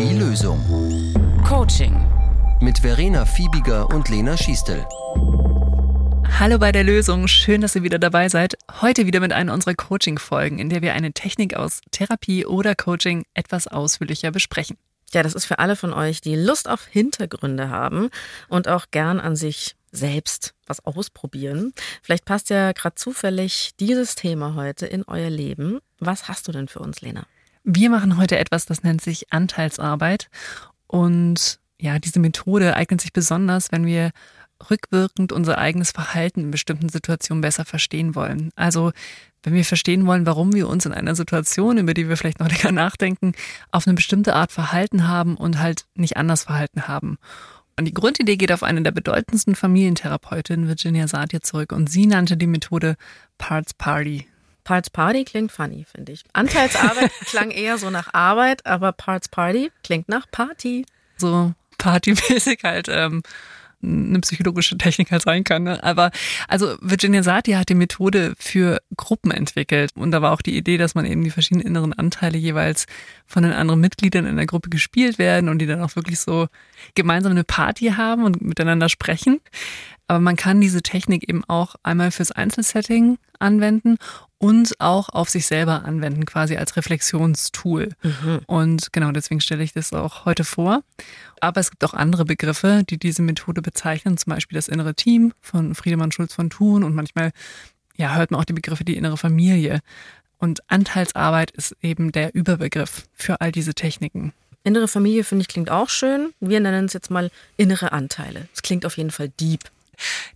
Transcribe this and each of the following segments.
Die Lösung. Coaching. Mit Verena Fiebiger und Lena Schiestel. Hallo bei der Lösung, schön, dass ihr wieder dabei seid. Heute wieder mit einer unserer Coaching-Folgen, in der wir eine Technik aus Therapie oder Coaching etwas ausführlicher besprechen. Ja, das ist für alle von euch, die Lust auf Hintergründe haben und auch gern an sich selbst was ausprobieren. Vielleicht passt ja gerade zufällig dieses Thema heute in euer Leben. Was hast du denn für uns, Lena? Wir machen heute etwas, das nennt sich Anteilsarbeit. Und ja, diese Methode eignet sich besonders, wenn wir rückwirkend unser eigenes Verhalten in bestimmten Situationen besser verstehen wollen. Also wenn wir verstehen wollen, warum wir uns in einer Situation, über die wir vielleicht noch länger nachdenken, auf eine bestimmte Art verhalten haben und halt nicht anders verhalten haben. Und die Grundidee geht auf eine der bedeutendsten Familientherapeutinnen, Virginia Satir, zurück. Und sie nannte die Methode Parts Party. Parts Party klingt funny, finde ich. Anteilsarbeit klang eher so nach Arbeit, aber Parts Party klingt nach Party. So partymäßig halt. Ähm, eine psychologische Technik halt sein kann. Ne? Aber also Virginia Satir hat die Methode für Gruppen entwickelt und da war auch die Idee, dass man eben die verschiedenen inneren Anteile jeweils von den anderen Mitgliedern in der Gruppe gespielt werden und die dann auch wirklich so gemeinsam eine Party haben und miteinander sprechen. Aber man kann diese Technik eben auch einmal fürs Einzelsetting anwenden und auch auf sich selber anwenden, quasi als Reflexionstool. Mhm. Und genau deswegen stelle ich das auch heute vor. Aber es gibt auch andere Begriffe, die diese Methode bezeichnen, zum Beispiel das innere Team von Friedemann Schulz von Thun und manchmal ja, hört man auch die Begriffe die innere Familie. Und Anteilsarbeit ist eben der Überbegriff für all diese Techniken. Innere Familie finde ich klingt auch schön. Wir nennen es jetzt mal innere Anteile. Es klingt auf jeden Fall deep.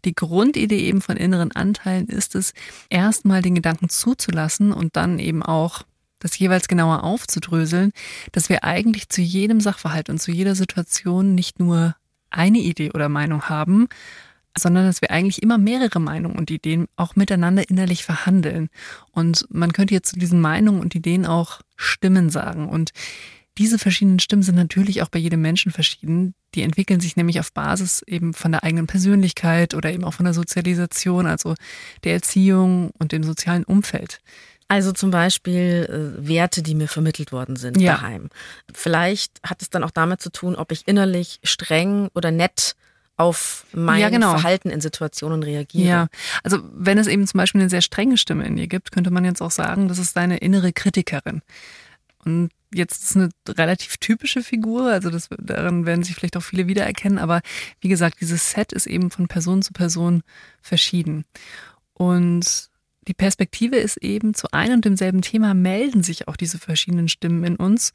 Die Grundidee eben von inneren Anteilen ist es, erstmal den Gedanken zuzulassen und dann eben auch das jeweils genauer aufzudröseln, dass wir eigentlich zu jedem Sachverhalt und zu jeder Situation nicht nur eine Idee oder Meinung haben, sondern dass wir eigentlich immer mehrere Meinungen und Ideen auch miteinander innerlich verhandeln. Und man könnte jetzt zu diesen Meinungen und Ideen auch Stimmen sagen. Und diese verschiedenen Stimmen sind natürlich auch bei jedem Menschen verschieden. Die entwickeln sich nämlich auf Basis eben von der eigenen Persönlichkeit oder eben auch von der Sozialisation, also der Erziehung und dem sozialen Umfeld. Also zum Beispiel äh, Werte, die mir vermittelt worden sind ja. daheim. Vielleicht hat es dann auch damit zu tun, ob ich innerlich streng oder nett auf mein ja, genau. Verhalten in Situationen reagiere. Ja, also wenn es eben zum Beispiel eine sehr strenge Stimme in dir gibt, könnte man jetzt auch sagen, das ist deine innere Kritikerin. Und jetzt ist eine relativ typische Figur, also das, daran werden sich vielleicht auch viele wiedererkennen, aber wie gesagt, dieses Set ist eben von Person zu Person verschieden. Und die Perspektive ist eben, zu einem und demselben Thema melden sich auch diese verschiedenen Stimmen in uns.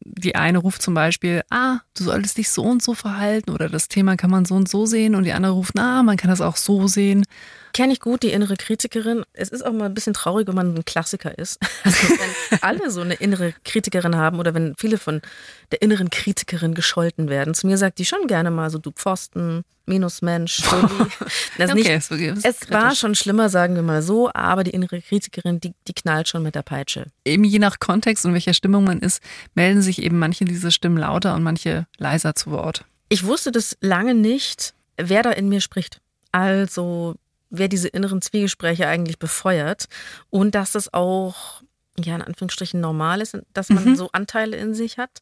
Die eine ruft zum Beispiel, ah, du solltest dich so und so verhalten oder das Thema kann man so und so sehen und die andere ruft, na, man kann das auch so sehen. Kenne ich gut, die innere Kritikerin. Es ist auch mal ein bisschen traurig, wenn man ein Klassiker ist. Also wenn alle so eine innere Kritikerin haben oder wenn viele von der inneren Kritikerin gescholten werden. Zu mir sagt die schon gerne mal so, du Pfosten, Minusmensch, okay, nicht, es war schon schlimmer, sagen wir mal so, aber die innere Kritikerin, die, die knallt schon mit der Peitsche. Eben je nach Kontext und welcher Stimmung man ist, melden sich eben manche dieser Stimmen lauter und manche leiser zu Wort. Ich wusste das lange nicht, wer da in mir spricht. Also wer diese inneren Zwiegespräche eigentlich befeuert und dass es auch, ja, in Anführungsstrichen normal ist, dass man mhm. so Anteile in sich hat.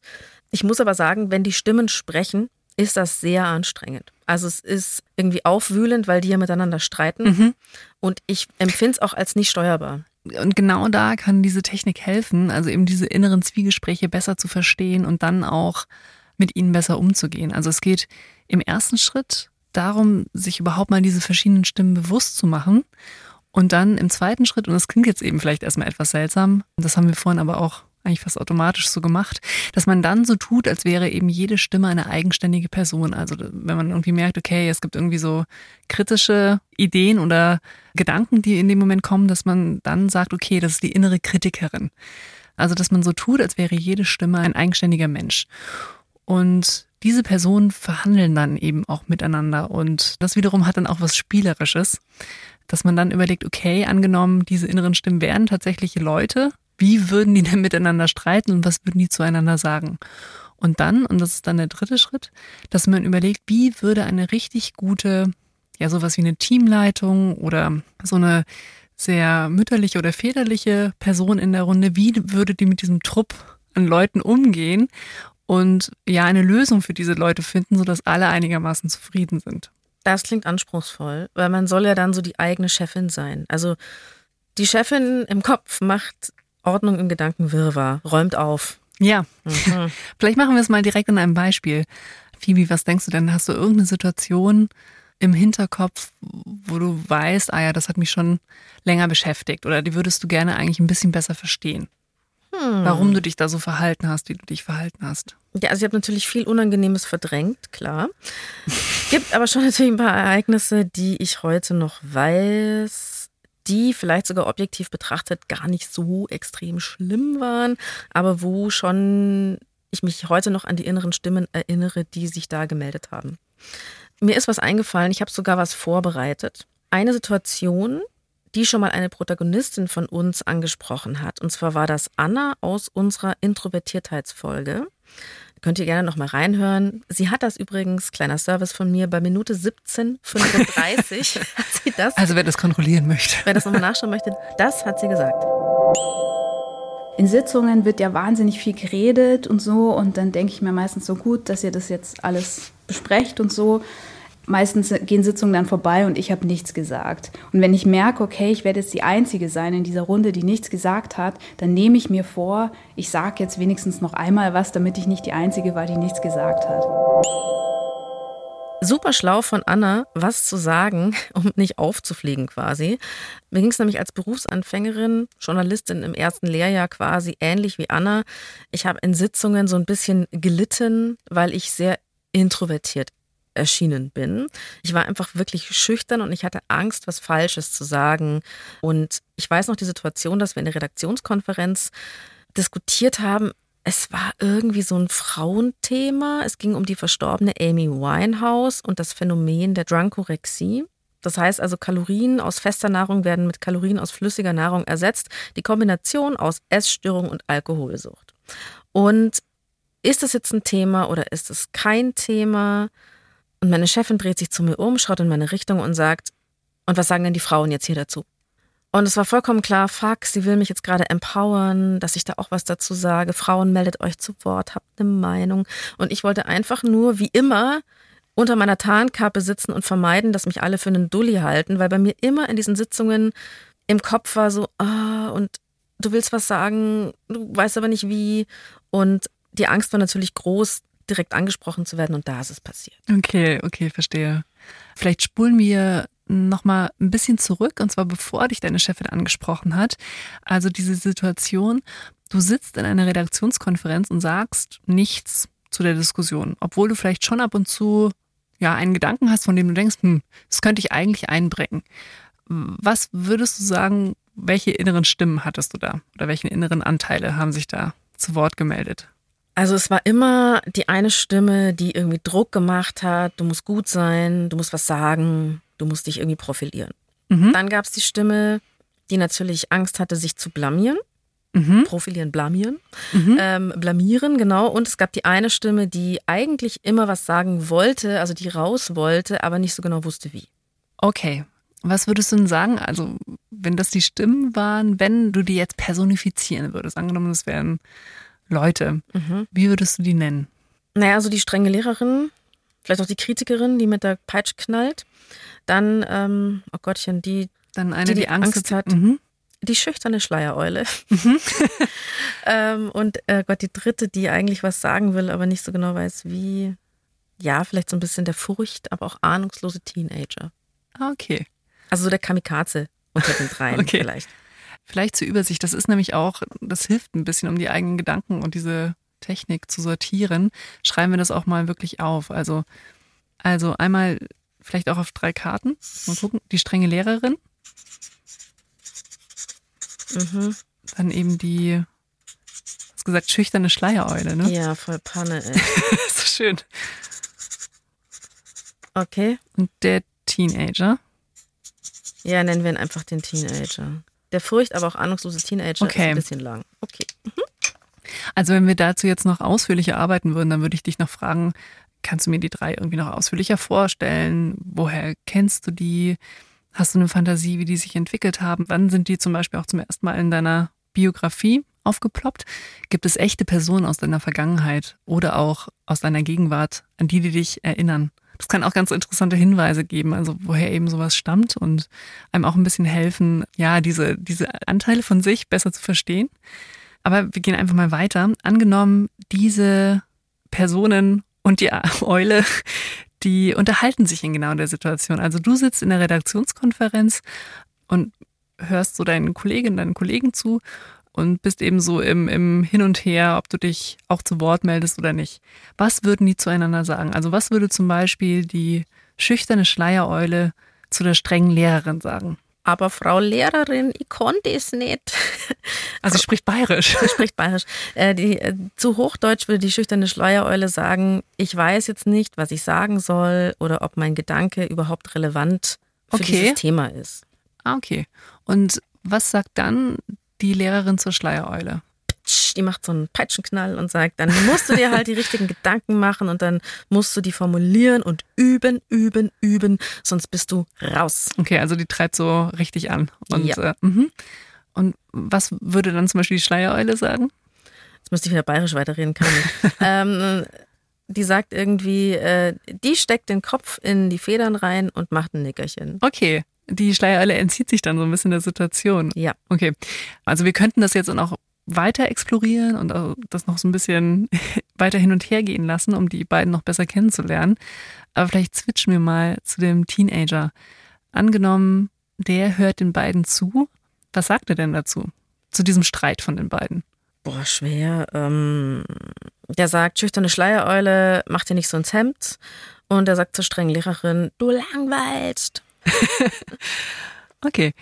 Ich muss aber sagen, wenn die Stimmen sprechen, ist das sehr anstrengend. Also es ist irgendwie aufwühlend, weil die ja miteinander streiten. Mhm. Und ich empfinde es auch als nicht steuerbar. Und genau da kann diese Technik helfen, also eben diese inneren Zwiegespräche besser zu verstehen und dann auch mit ihnen besser umzugehen. Also es geht im ersten Schritt darum, sich überhaupt mal diese verschiedenen Stimmen bewusst zu machen. Und dann im zweiten Schritt, und das klingt jetzt eben vielleicht erstmal etwas seltsam, das haben wir vorhin aber auch eigentlich fast automatisch so gemacht, dass man dann so tut, als wäre eben jede Stimme eine eigenständige Person. Also wenn man irgendwie merkt, okay, es gibt irgendwie so kritische Ideen oder Gedanken, die in dem Moment kommen, dass man dann sagt, okay, das ist die innere Kritikerin. Also dass man so tut, als wäre jede Stimme ein eigenständiger Mensch. Und diese Personen verhandeln dann eben auch miteinander. Und das wiederum hat dann auch was Spielerisches, dass man dann überlegt, okay, angenommen, diese inneren Stimmen wären tatsächliche Leute, wie würden die denn miteinander streiten und was würden die zueinander sagen? Und dann, und das ist dann der dritte Schritt, dass man überlegt, wie würde eine richtig gute, ja, sowas wie eine Teamleitung oder so eine sehr mütterliche oder väterliche Person in der Runde, wie würde die mit diesem Trupp an Leuten umgehen und ja eine Lösung für diese Leute finden, sodass alle einigermaßen zufrieden sind. Das klingt anspruchsvoll, weil man soll ja dann so die eigene Chefin sein. Also die Chefin im Kopf macht Ordnung im Gedankenwirrwarr, räumt auf. Ja, mhm. vielleicht machen wir es mal direkt in einem Beispiel. Phoebe, was denkst du denn? Hast du irgendeine Situation im Hinterkopf, wo du weißt, ah ja, das hat mich schon länger beschäftigt oder die würdest du gerne eigentlich ein bisschen besser verstehen? Hm. Warum du dich da so verhalten hast, wie du dich verhalten hast. Ja, also ich habe natürlich viel Unangenehmes verdrängt, klar. Gibt aber schon natürlich ein paar Ereignisse, die ich heute noch weiß, die vielleicht sogar objektiv betrachtet gar nicht so extrem schlimm waren, aber wo schon ich mich heute noch an die inneren Stimmen erinnere, die sich da gemeldet haben. Mir ist was eingefallen, ich habe sogar was vorbereitet. Eine Situation, die schon mal eine Protagonistin von uns angesprochen hat. Und zwar war das Anna aus unserer Introvertiertheitsfolge. Könnt ihr gerne noch mal reinhören. Sie hat das übrigens, kleiner Service von mir, bei Minute 17,35 hat sie das. Also wer das kontrollieren möchte. Wer das nochmal nachschauen möchte, das hat sie gesagt. In Sitzungen wird ja wahnsinnig viel geredet und so und dann denke ich mir meistens so gut, dass ihr das jetzt alles besprecht und so meistens gehen Sitzungen dann vorbei und ich habe nichts gesagt. Und wenn ich merke, okay, ich werde jetzt die Einzige sein in dieser Runde, die nichts gesagt hat, dann nehme ich mir vor, ich sage jetzt wenigstens noch einmal was, damit ich nicht die Einzige war, die nichts gesagt hat. Super schlau von Anna, was zu sagen, um nicht aufzufliegen quasi. Mir ging es nämlich als Berufsanfängerin, Journalistin im ersten Lehrjahr quasi ähnlich wie Anna. Ich habe in Sitzungen so ein bisschen gelitten, weil ich sehr introvertiert erschienen bin. Ich war einfach wirklich schüchtern und ich hatte Angst, was Falsches zu sagen. Und ich weiß noch die Situation, dass wir in der Redaktionskonferenz diskutiert haben. Es war irgendwie so ein Frauenthema. Es ging um die verstorbene Amy Winehouse und das Phänomen der Drunkorexie. Das heißt also, Kalorien aus fester Nahrung werden mit Kalorien aus flüssiger Nahrung ersetzt. Die Kombination aus Essstörung und Alkoholsucht. Und ist das jetzt ein Thema oder ist es kein Thema? Und meine Chefin dreht sich zu mir um, schaut in meine Richtung und sagt, und was sagen denn die Frauen jetzt hier dazu? Und es war vollkommen klar, fuck, sie will mich jetzt gerade empowern, dass ich da auch was dazu sage. Frauen, meldet euch zu Wort, habt eine Meinung. Und ich wollte einfach nur, wie immer, unter meiner Tarnkappe sitzen und vermeiden, dass mich alle für einen Dulli halten, weil bei mir immer in diesen Sitzungen im Kopf war so, ah, und du willst was sagen, du weißt aber nicht wie. Und die Angst war natürlich groß, direkt angesprochen zu werden und da ist es passiert. Okay, okay, verstehe. Vielleicht spulen wir noch mal ein bisschen zurück und zwar bevor dich deine Chefin angesprochen hat. Also diese Situation, du sitzt in einer Redaktionskonferenz und sagst nichts zu der Diskussion, obwohl du vielleicht schon ab und zu ja einen Gedanken hast, von dem du denkst, hm, das könnte ich eigentlich einbringen. Was würdest du sagen, welche inneren Stimmen hattest du da oder welche inneren Anteile haben sich da zu Wort gemeldet? Also es war immer die eine Stimme, die irgendwie Druck gemacht hat, du musst gut sein, du musst was sagen, du musst dich irgendwie profilieren. Mhm. Dann gab es die Stimme, die natürlich Angst hatte, sich zu blamieren. Mhm. Profilieren, blamieren. Mhm. Ähm, blamieren, genau. Und es gab die eine Stimme, die eigentlich immer was sagen wollte, also die raus wollte, aber nicht so genau wusste wie. Okay. Was würdest du denn sagen? Also, wenn das die Stimmen waren, wenn du die jetzt personifizieren würdest, angenommen, es wären Leute. Mhm. Wie würdest du die nennen? Naja, also die strenge Lehrerin, vielleicht auch die Kritikerin, die mit der Peitsche knallt. Dann, ähm, oh Gottchen, die, Dann eine, die, die, die Angst, Angst, hat. Mhm. Die schüchterne Schleiereule. Mhm. ähm, und äh Gott, die dritte, die eigentlich was sagen will, aber nicht so genau weiß, wie. Ja, vielleicht so ein bisschen der Furcht, aber auch ahnungslose Teenager. Ah, okay. Also so der Kamikaze unter den dreien okay. vielleicht. Vielleicht zur Übersicht. Das ist nämlich auch, das hilft ein bisschen, um die eigenen Gedanken und diese Technik zu sortieren. Schreiben wir das auch mal wirklich auf. Also, also einmal vielleicht auch auf drei Karten. Mal gucken. Die strenge Lehrerin. Mhm. Dann eben die, hast gesagt, schüchterne Schleiereule, ne? Ja, voll Panne, ey. so schön. Okay. Und der Teenager. Ja, nennen wir ihn einfach den Teenager. Der Furcht, aber auch ahnungslose Teenager okay. ist ein bisschen lang. Okay. Mhm. Also wenn wir dazu jetzt noch ausführlicher arbeiten würden, dann würde ich dich noch fragen, kannst du mir die drei irgendwie noch ausführlicher vorstellen? Woher kennst du die? Hast du eine Fantasie, wie die sich entwickelt haben? Wann sind die zum Beispiel auch zum ersten Mal in deiner Biografie aufgeploppt? Gibt es echte Personen aus deiner Vergangenheit oder auch aus deiner Gegenwart, an die die dich erinnern? Das kann auch ganz interessante Hinweise geben, also woher eben sowas stammt und einem auch ein bisschen helfen, ja, diese, diese Anteile von sich besser zu verstehen. Aber wir gehen einfach mal weiter. Angenommen, diese Personen und die Eule, die unterhalten sich in genau der Situation. Also du sitzt in der Redaktionskonferenz und hörst so deinen Kolleginnen, deinen Kollegen zu und bist eben so im, im Hin und Her, ob du dich auch zu Wort meldest oder nicht. Was würden die zueinander sagen? Also was würde zum Beispiel die schüchterne Schleiereule zu der strengen Lehrerin sagen? Aber Frau Lehrerin, ich konnte es nicht. Also sie spricht bayerisch. Sie spricht bayerisch. Äh, die, äh, zu Hochdeutsch würde die schüchterne Schleiereule sagen, ich weiß jetzt nicht, was ich sagen soll oder ob mein Gedanke überhaupt relevant für Okay. dieses Thema ist. Ah, okay. Und was sagt dann die Lehrerin zur Schleiereule? Die macht so einen Peitschenknall und sagt, dann musst du dir halt die richtigen Gedanken machen und dann musst du die formulieren und üben, üben, üben, sonst bist du raus. Okay, also die treibt so richtig an. Und, Ja. äh, mhm. und was würde dann zum Beispiel die Schleiereule sagen? Jetzt müsste ich wieder bayerisch weiterreden können. ähm, die sagt irgendwie, äh, die steckt den Kopf in die Federn rein und macht ein Nickerchen. Okay, die Schleiereule entzieht sich dann so ein bisschen der Situation. Ja. Okay, also wir könnten das jetzt auch weiter explorieren und das noch so ein bisschen weiter hin und her gehen lassen, um die beiden noch besser kennenzulernen. Aber vielleicht switchen wir mal zu dem Teenager. Angenommen, der hört den beiden zu. Was sagt er denn dazu? Zu diesem Streit von den beiden? Boah, schwer. Ähm, der sagt, schüchterne Schleiereule, mach dir nicht so ins Hemd. Und er sagt zur strengen Lehrerin, du langweilst. Okay.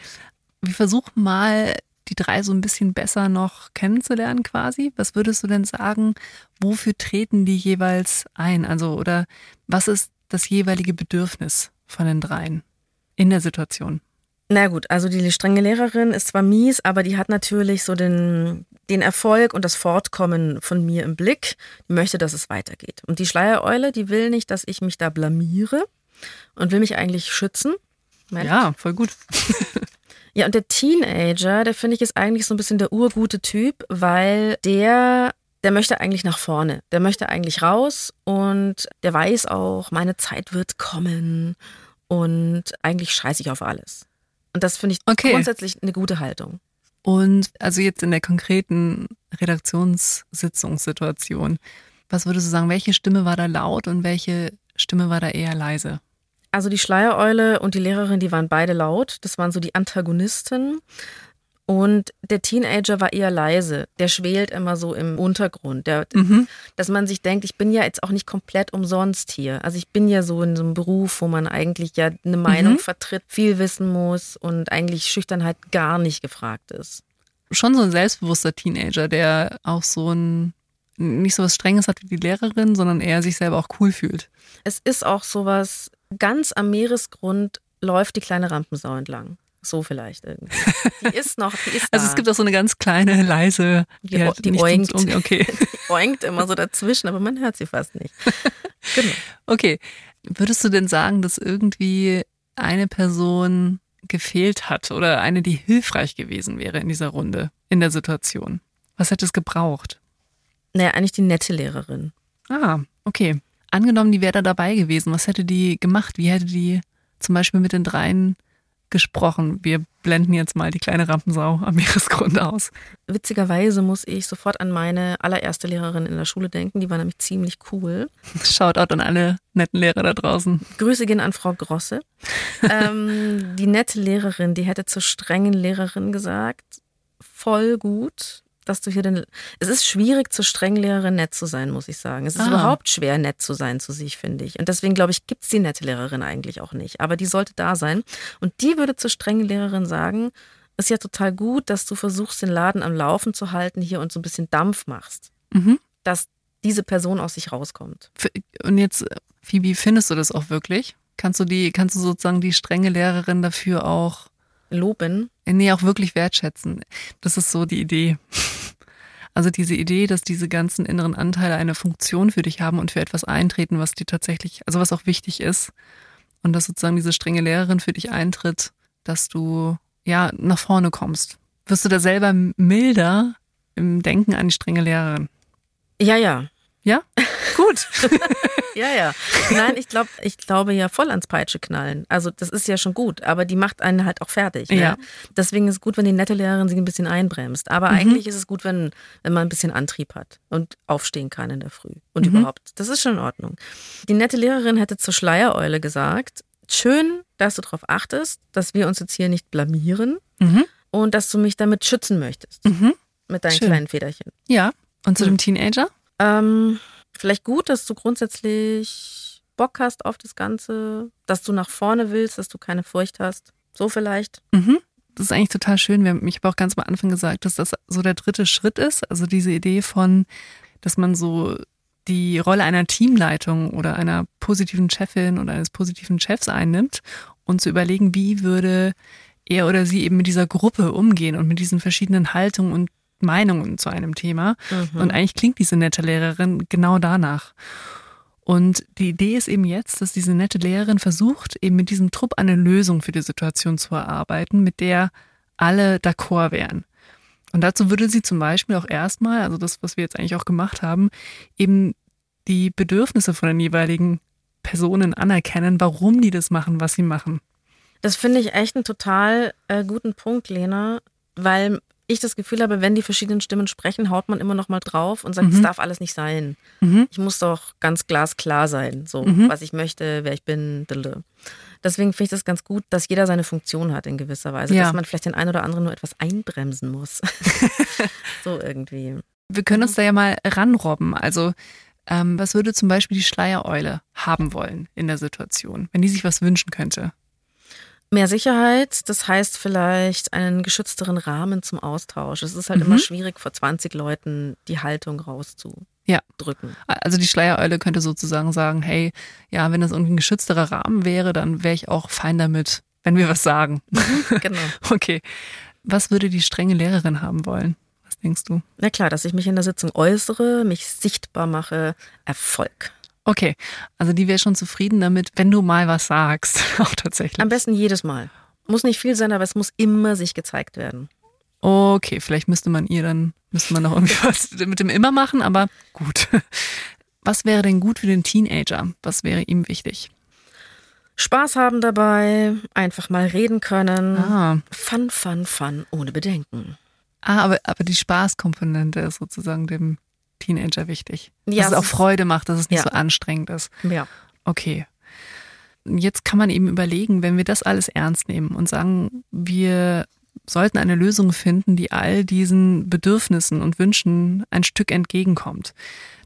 Wir versuchen mal, die drei so ein bisschen besser noch kennenzulernen quasi. Was würdest du denn sagen, wofür treten die jeweils ein? Also, oder was ist das jeweilige Bedürfnis von den dreien in der Situation? Na gut, also die strenge Lehrerin ist zwar mies, aber die hat natürlich so den, den Erfolg und das Fortkommen von mir im Blick. Die möchte, dass es weitergeht. Und die Schleiereule, die will nicht, dass ich mich da blamiere und will mich eigentlich schützen. Merkt? Ja, voll gut. Ja, und der Teenager, der finde ich ist eigentlich so ein bisschen der urgute Typ, weil der, der möchte eigentlich nach vorne. Der möchte eigentlich raus und der weiß auch, meine Zeit wird kommen und eigentlich scheiße ich auf alles. Und das finde ich Okay. grundsätzlich eine gute Haltung. Und also jetzt in der konkreten Redaktionssitzungssituation, was würdest du sagen, welche Stimme war da laut und welche Stimme war da eher leise? Also die Schleiereule und die Lehrerin, die waren beide laut. Das waren so die Antagonisten. Und der Teenager war eher leise. Der schwelt immer so im Untergrund. Der, Mhm. dass man sich denkt, ich bin ja jetzt auch nicht komplett umsonst hier. Also ich bin ja so in so einem Beruf, wo man eigentlich ja eine Meinung Mhm. vertritt, viel wissen muss und eigentlich Schüchternheit gar nicht gefragt ist. Schon so ein selbstbewusster Teenager, der auch so ein, nicht so was Strenges hat wie die Lehrerin, sondern eher sich selber auch cool fühlt. Es ist auch sowas, ganz am Meeresgrund läuft die kleine Rampensau entlang. So vielleicht irgendwie. Die ist noch, die ist Also da. es gibt auch so eine ganz kleine, leise, Die die nicht oinkt. zum- Okay. Die oinkt immer so dazwischen, aber man hört sie fast nicht. Genau. Okay. Würdest du denn sagen, dass irgendwie eine Person gefehlt hat oder eine, die hilfreich gewesen wäre in dieser Runde, in der Situation? Was hätte es gebraucht? Naja, eigentlich die nette Lehrerin. Ah, okay. Angenommen, die wäre da dabei gewesen. Was hätte die gemacht? Wie hätte die zum Beispiel mit den dreien gesprochen? Wir blenden jetzt mal die kleine Rampensau am Meeresgrund aus. Witzigerweise muss ich sofort an meine allererste Lehrerin in der Schule denken. Die war nämlich ziemlich cool. Shoutout an alle netten Lehrer da draußen. Grüße gehen an Frau Grosse. ähm, die nette Lehrerin, die hätte zur strengen Lehrerin gesagt, voll gut, dass du hier den. Es ist schwierig, zur strengen Lehrerin nett zu sein, muss ich sagen. Es ist Ah. überhaupt schwer, nett zu sein zu sich, finde ich. Und deswegen, glaube ich, gibt es die nette Lehrerin eigentlich auch nicht. Aber die sollte da sein. Und die würde zur strengen Lehrerin sagen, ist ja total gut, dass du versuchst, den Laden am Laufen zu halten hier und so ein bisschen Dampf machst. Mhm. Dass diese Person aus sich rauskommt. Und jetzt, Phoebe, findest du das auch wirklich? Kannst du die, kannst du sozusagen die strenge Lehrerin dafür auch, Loben. nee, auch wirklich wertschätzen? Das ist so die Idee. Also diese Idee, dass diese ganzen inneren Anteile eine Funktion für dich haben und für etwas eintreten, was dir tatsächlich, also was auch wichtig ist. Und dass sozusagen diese strenge Lehrerin für dich eintritt, dass du, ja, nach vorne kommst. Wirst du da selber milder im Denken an die strenge Lehrerin. Ja, ja. Ja? Gut. Ja, ja. Nein, ich glaube, ich glaube ja voll ans Peitsche knallen. Also das ist ja schon gut, aber die macht einen halt auch fertig. Ne? Ja. Deswegen ist es gut, wenn die nette Lehrerin sich ein bisschen einbremst. Aber eigentlich ist es gut, wenn, wenn man ein bisschen Antrieb hat und aufstehen kann in der Früh. Und überhaupt, das ist schon in Ordnung. Die nette Lehrerin hätte zur Schleiereule gesagt, schön, dass du darauf achtest, dass wir uns jetzt hier nicht blamieren Mhm. und dass du mich damit schützen möchtest. Mhm. Mit deinen Schön. kleinen Federchen. Ja. Und zu Hm. dem Teenager? Ähm, vielleicht gut, dass du grundsätzlich Bock hast auf das Ganze, dass du nach vorne willst, dass du keine Furcht hast. So vielleicht. Mhm. Das ist eigentlich total schön. Wir haben, ich habe auch ganz am Anfang gesagt, dass das so der dritte Schritt ist. Also diese Idee von, dass man so die Rolle einer Teamleitung oder einer positiven Chefin oder eines positiven Chefs einnimmt und zu überlegen, wie würde er oder sie eben mit dieser Gruppe umgehen und mit diesen verschiedenen Haltungen und Meinungen zu einem Thema. Mhm. Und eigentlich klingt diese nette Lehrerin genau danach. Und die Idee ist eben jetzt, dass diese nette Lehrerin versucht, eben mit diesem Trupp eine Lösung für die Situation zu erarbeiten, mit der alle d'accord wären. Und dazu würde sie zum Beispiel auch erstmal, also das, was wir jetzt eigentlich auch gemacht haben, eben die Bedürfnisse von den jeweiligen Personen anerkennen, warum die das machen, was sie machen. Das finde ich echt einen total äh, guten Punkt, Lena, weil ich das Gefühl habe, wenn die verschiedenen Stimmen sprechen, haut man immer noch mal drauf und sagt, es Mhm. darf alles nicht sein. Mhm. Ich muss doch ganz glasklar sein, so Mhm. was ich möchte, wer ich bin. Deswegen finde ich das ganz gut, dass jeder seine Funktion hat in gewisser Weise, Ja. dass man vielleicht den einen oder anderen nur etwas einbremsen muss. so irgendwie. Wir können uns da ja mal ranrobben. Also, ähm, was würde zum Beispiel die Schleiereule haben wollen in der Situation, wenn die sich was wünschen könnte? Mehr Sicherheit, das heißt vielleicht einen geschützteren Rahmen zum Austausch. Es ist halt Mhm. immer schwierig, vor 20 Leuten die Haltung rauszudrücken. Ja. Also die Schleiereule könnte sozusagen sagen, hey, ja, wenn das irgendwie ein geschützterer Rahmen wäre, dann wäre ich auch fein damit, wenn wir was sagen. Genau. Okay. Was würde die strenge Lehrerin haben wollen? Was denkst du? Na klar, dass ich mich in der Sitzung äußere, mich sichtbar mache, Erfolg. Okay, also die wäre schon zufrieden damit, wenn du mal was sagst, auch tatsächlich. Am besten jedes Mal. Muss nicht viel sein, aber es muss immer sich gezeigt werden. Okay, vielleicht müsste man ihr dann, müsste man noch irgendwie was mit dem immer machen, aber gut. Was wäre denn gut für den Teenager? Was wäre ihm wichtig? Spaß haben dabei, einfach mal reden können. Ah, Fun, fun, fun, ohne Bedenken. ah aber, aber die Spaßkomponente ist sozusagen dem Teenager wichtig. Ja, dass es auch Freude macht, dass es nicht Ja. so anstrengend ist. Ja. Okay. Jetzt kann man eben überlegen, wenn wir das alles ernst nehmen und sagen, wir sollten eine Lösung finden, die all diesen Bedürfnissen und Wünschen ein Stück entgegenkommt.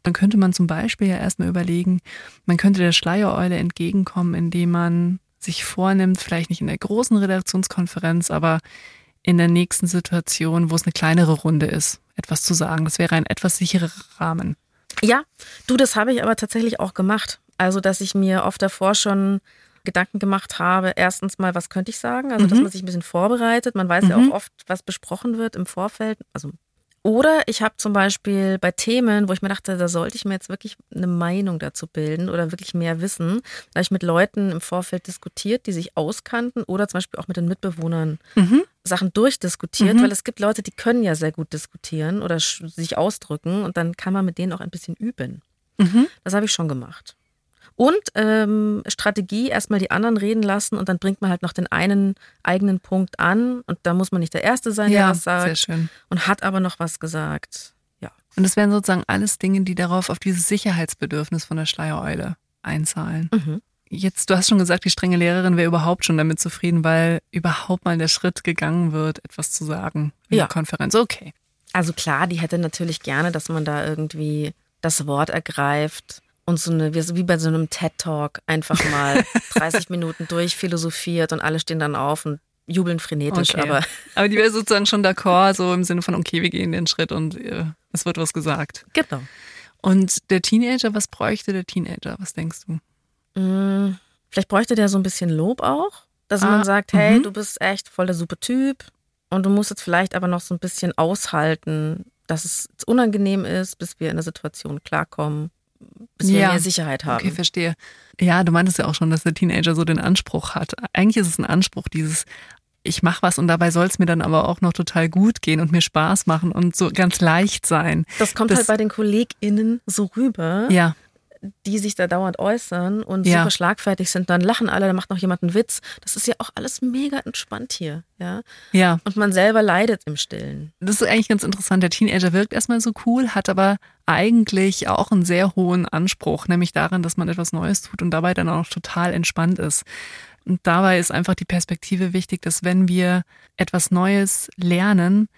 Dann könnte man zum Beispiel ja erstmal überlegen, man könnte der Schleiereule entgegenkommen, indem man sich vornimmt, vielleicht nicht in der großen Redaktionskonferenz, aber in der nächsten Situation, wo es eine kleinere Runde ist, etwas zu sagen. Das wäre ein etwas sicherer Rahmen. Ja, du, das habe ich aber tatsächlich auch gemacht. Also, dass ich mir oft davor schon Gedanken gemacht habe. Erstens mal, was könnte ich sagen? Also, dass Mhm. man sich ein bisschen vorbereitet. Man weiß ja Mhm. auch oft, was besprochen wird im Vorfeld. Also, oder ich habe zum Beispiel bei Themen, wo ich mir dachte, da sollte ich mir jetzt wirklich eine Meinung dazu bilden oder wirklich mehr wissen, da ich mit Leuten im Vorfeld diskutiert, die sich auskannten oder zum Beispiel auch mit den Mitbewohnern Mhm. Sachen durchdiskutiert, Mhm. weil es gibt Leute, die können ja sehr gut diskutieren oder sich ausdrücken und dann kann man mit denen auch ein bisschen üben. Mhm. Das habe ich schon gemacht. Und ähm, Strategie, erstmal die anderen reden lassen und dann bringt man halt noch den einen eigenen Punkt an und da muss man nicht der Erste sein, der Ja, was sehr sagt schön. und hat aber noch was gesagt. Ja. Und es wären sozusagen alles Dinge, die darauf auf dieses Sicherheitsbedürfnis von der Schleiereule einzahlen. Mhm. Jetzt, du hast schon gesagt, die strenge Lehrerin wäre überhaupt schon damit zufrieden, weil überhaupt mal der Schritt gegangen wird, etwas zu sagen in Ja. der Konferenz. Okay. Also klar, die hätte natürlich gerne, dass man da irgendwie das Wort ergreift und so eine, wie bei so einem TED-Talk einfach mal 30 Minuten durchphilosophiert und alle stehen dann auf und jubeln frenetisch, Okay. aber Aber die wäre sozusagen schon d'accord, so im Sinne von, okay, wir gehen den Schritt und äh, es wird was gesagt. genau. Und der Teenager, was bräuchte der Teenager? Was denkst du? Mm, Vielleicht bräuchte der so ein bisschen Lob auch, dass Ah, man sagt, hey, mhm. du bist echt voll der super Typ und du musst jetzt vielleicht aber noch so ein bisschen aushalten, dass es unangenehm ist, bis wir in der Situation klarkommen, bis wir Ja. mehr Sicherheit haben. Okay, verstehe. Ja, du meintest ja auch schon, dass der Teenager so den Anspruch hat. Eigentlich ist es ein Anspruch, dieses ich mache was und dabei soll es mir dann aber auch noch total gut gehen und mir Spaß machen und so ganz leicht sein. Das kommt Das- halt bei den KollegInnen so rüber, Ja, die sich da dauernd äußern und Ja. super schlagfertig sind. Dann lachen alle, dann macht noch jemand einen Witz. Das ist ja auch alles mega entspannt hier, ja. ja. Und man selber leidet im Stillen. Das ist eigentlich ganz interessant. Der Teenager wirkt erstmal so cool, hat aber eigentlich auch einen sehr hohen Anspruch, nämlich daran, dass man etwas Neues tut und dabei dann auch total entspannt ist. Und dabei ist einfach die Perspektive wichtig, dass wenn wir etwas Neues lernen,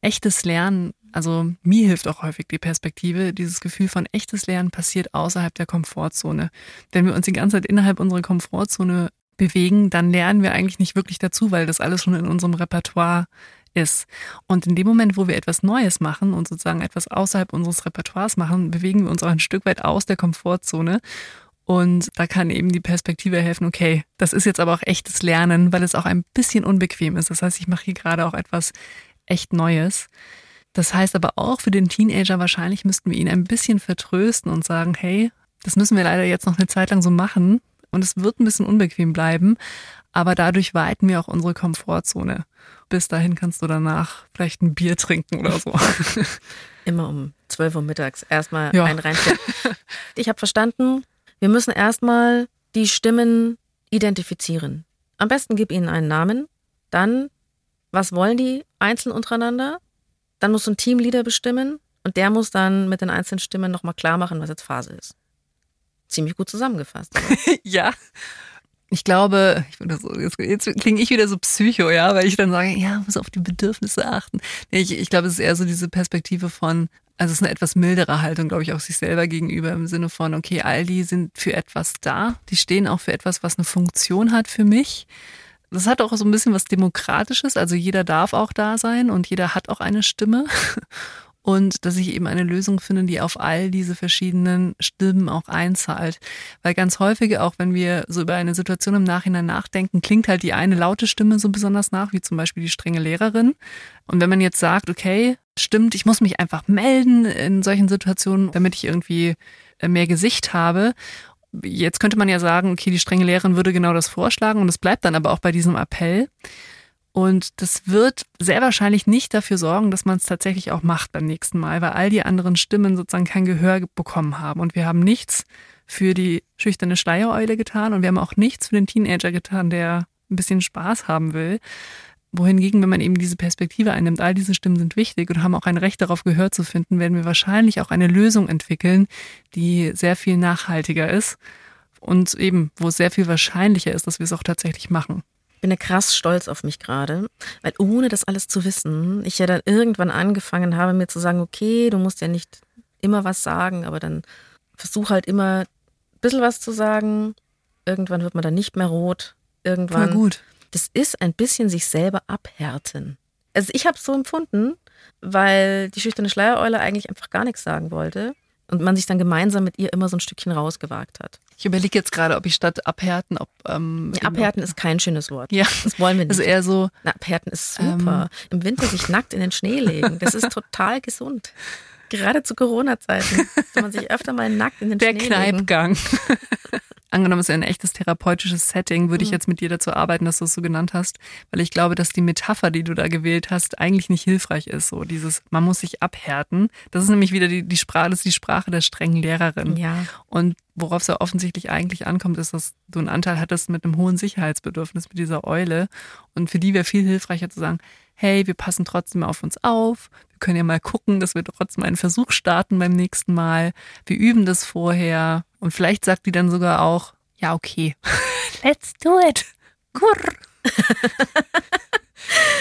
echtes Lernen, also mir hilft auch häufig die Perspektive, dieses Gefühl von echtes Lernen passiert außerhalb der Komfortzone. Wenn wir uns die ganze Zeit innerhalb unserer Komfortzone bewegen, dann lernen wir eigentlich nicht wirklich dazu, weil das alles schon in unserem Repertoire ist. Und in dem Moment, wo wir etwas Neues machen und sozusagen etwas außerhalb unseres Repertoires machen, bewegen wir uns auch ein Stück weit aus der Komfortzone. Und da kann eben die Perspektive helfen, okay, das ist jetzt aber auch echtes Lernen, weil es auch ein bisschen unbequem ist. Das heißt, ich mache hier gerade auch etwas echt Neues. Das heißt aber auch für den Teenager wahrscheinlich müssten wir ihn ein bisschen vertrösten und sagen, hey, das müssen wir leider jetzt noch eine Zeit lang so machen und es wird ein bisschen unbequem bleiben, aber dadurch weiten wir auch unsere Komfortzone. Bis dahin kannst du danach vielleicht ein Bier trinken oder so. Immer um 12 Uhr mittags erstmal Ja. ein reinstellen. Ich habe verstanden, wir müssen erstmal die Stimmen identifizieren. Am besten gib ihnen einen Namen, dann, was wollen die einzeln untereinander? Dann muss ein Teamleader bestimmen und der muss dann mit den einzelnen Stimmen nochmal klar machen, was jetzt Phase ist. Ziemlich gut zusammengefasst. ja. Ich glaube, ich bin so, jetzt, jetzt klinge ich wieder so psycho, ja, weil ich dann sage, ja, muss auf die Bedürfnisse achten. Nee, ich, ich glaube, es ist eher so diese Perspektive von, also es ist eine etwas mildere Haltung, glaube ich, auch sich selber gegenüber im Sinne von, okay, all die sind für etwas da, die stehen auch für etwas, was eine Funktion hat für mich. Das hat auch so ein bisschen was Demokratisches, also jeder darf auch da sein und jeder hat auch eine Stimme. Und dass ich eben eine Lösung finde, die auf all diese verschiedenen Stimmen auch einzahlt. Weil ganz häufig, auch wenn wir so über eine Situation im Nachhinein nachdenken, klingt halt die eine laute Stimme so besonders nach, wie zum Beispiel die strenge Lehrerin. Und wenn man jetzt sagt, okay, stimmt, ich muss mich einfach melden in solchen Situationen, damit ich irgendwie äh, mehr Gesicht habe. Jetzt könnte man ja sagen, okay, die strenge Lehrerin würde genau das vorschlagen und es bleibt dann aber auch bei diesem Appell. Und das wird sehr wahrscheinlich nicht dafür sorgen, dass man es tatsächlich auch macht beim nächsten Mal, weil all die anderen Stimmen sozusagen kein Gehör bekommen haben. Und wir haben nichts für die schüchterne Schleiereule getan und wir haben auch nichts für den Teenager getan, der ein bisschen Spaß haben will. Wohingegen, wenn man eben diese Perspektive einnimmt, all diese Stimmen sind wichtig und haben auch ein Recht darauf Gehör zu finden, werden wir wahrscheinlich auch eine Lösung entwickeln, die sehr viel nachhaltiger ist und eben, wo es sehr viel wahrscheinlicher ist, dass wir es auch tatsächlich machen. Ich bin ja krass stolz auf mich gerade, weil ohne das alles zu wissen, ich ja dann irgendwann angefangen habe, mir zu sagen, okay, du musst ja nicht immer was sagen, aber dann versuch halt immer ein bisschen was zu sagen. Irgendwann wird man dann nicht mehr rot. Irgendwann. Voll gut. Das ist ein bisschen sich selber abhärten. Also ich habe es so empfunden, weil die schüchterne Schleiereule eigentlich einfach gar nichts sagen wollte und man sich dann gemeinsam mit ihr immer so ein Stückchen rausgewagt hat. Ich überlege jetzt gerade, ob ich statt abhärten, ob ähm, Ja, abhärten ist kein schönes Wort. Ja, Das wollen wir nicht. also eher so, Na, Abhärten ist super. Im Winter sich nackt in den Schnee legen, das ist total gesund. Gerade zu Corona-Zeiten soll man sich öfter mal nackt in den der Schnee legen. Kneipgang. Angenommen, es ist ein echtes therapeutisches Setting, würde ich Mhm. jetzt mit dir dazu arbeiten, dass du es so genannt hast, weil ich glaube, dass die Metapher, die du da gewählt hast, eigentlich nicht hilfreich ist. So dieses, man muss sich abhärten. Das ist nämlich wieder die, die Sprache, das ist die Sprache der strengen Lehrerin. Ja, Und worauf es ja offensichtlich eigentlich ankommt, ist, dass du einen Anteil hattest mit einem hohen Sicherheitsbedürfnis mit dieser Eule. Und für die wäre viel hilfreicher zu sagen, hey, wir passen trotzdem auf uns auf. Wir können ja mal gucken, dass wir trotzdem einen Versuch starten beim nächsten Mal. Wir üben das vorher. Und vielleicht sagt die dann sogar auch, ja, okay. Let's do it. Kurr.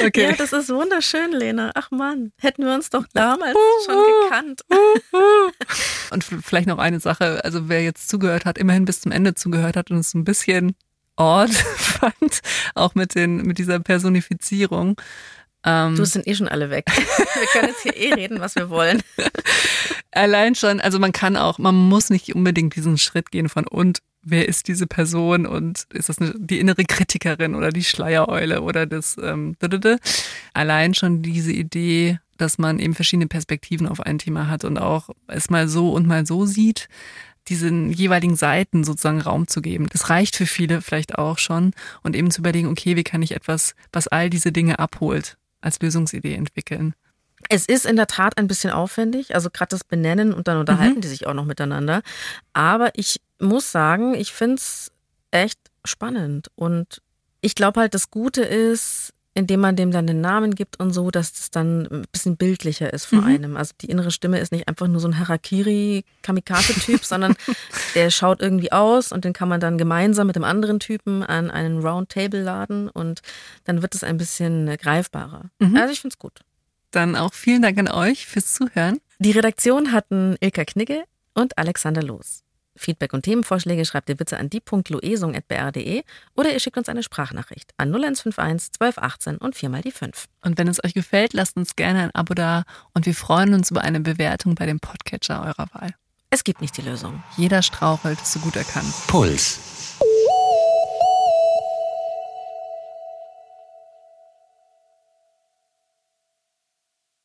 Okay. ja, das ist wunderschön, Lena. Ach Mann, hätten wir uns doch damals schon gekannt. Und f- vielleicht noch eine Sache, also wer jetzt zugehört hat, immerhin bis zum Ende zugehört hat und es ein bisschen odd fand, auch mit den, mit dieser Personifizierung. Ähm, Du sind eh schon alle weg. Wir können jetzt hier eh reden, was wir wollen. allein schon, also man kann auch, man muss nicht unbedingt diesen Schritt gehen von und wer ist diese Person und ist das eine, die innere Kritikerin oder die Schleiereule oder das ähm, allein schon diese Idee, dass man eben verschiedene Perspektiven auf ein Thema hat und auch es mal so und mal so sieht, diesen jeweiligen Seiten sozusagen Raum zu geben. Das reicht für viele vielleicht auch schon und eben zu überlegen, okay, wie kann ich etwas, was all diese Dinge abholt, als Lösungsidee entwickeln. Es ist in der Tat ein bisschen aufwendig, also gerade das Benennen und dann unterhalten Mhm. die sich auch noch miteinander. Aber ich muss sagen, ich finde es echt spannend. Und ich glaube halt, das Gute ist, indem man dem dann den Namen gibt und so, dass es dann ein bisschen bildlicher ist vor Mhm. einem. Also die innere Stimme ist nicht einfach nur so ein Harakiri-Kamikaze-Typ, sondern der schaut irgendwie aus und den kann man dann gemeinsam mit dem anderen Typen an einen Roundtable laden und dann wird es ein bisschen greifbarer. Mhm. Also ich finde es gut. Dann auch vielen Dank an euch fürs Zuhören. Die Redaktion hatten Ilka Knigge und Alexander Loos. Feedback und Themenvorschläge schreibt ihr bitte an die.loesung.br.de oder ihr schickt uns eine Sprachnachricht an 0151 1218 und viermal die 5. Und wenn es euch gefällt, lasst uns gerne ein Abo da und wir freuen uns über eine Bewertung bei dem Podcatcher eurer Wahl. Es gibt nicht die Lösung. Jeder strauchelt, so gut er kann. Puls.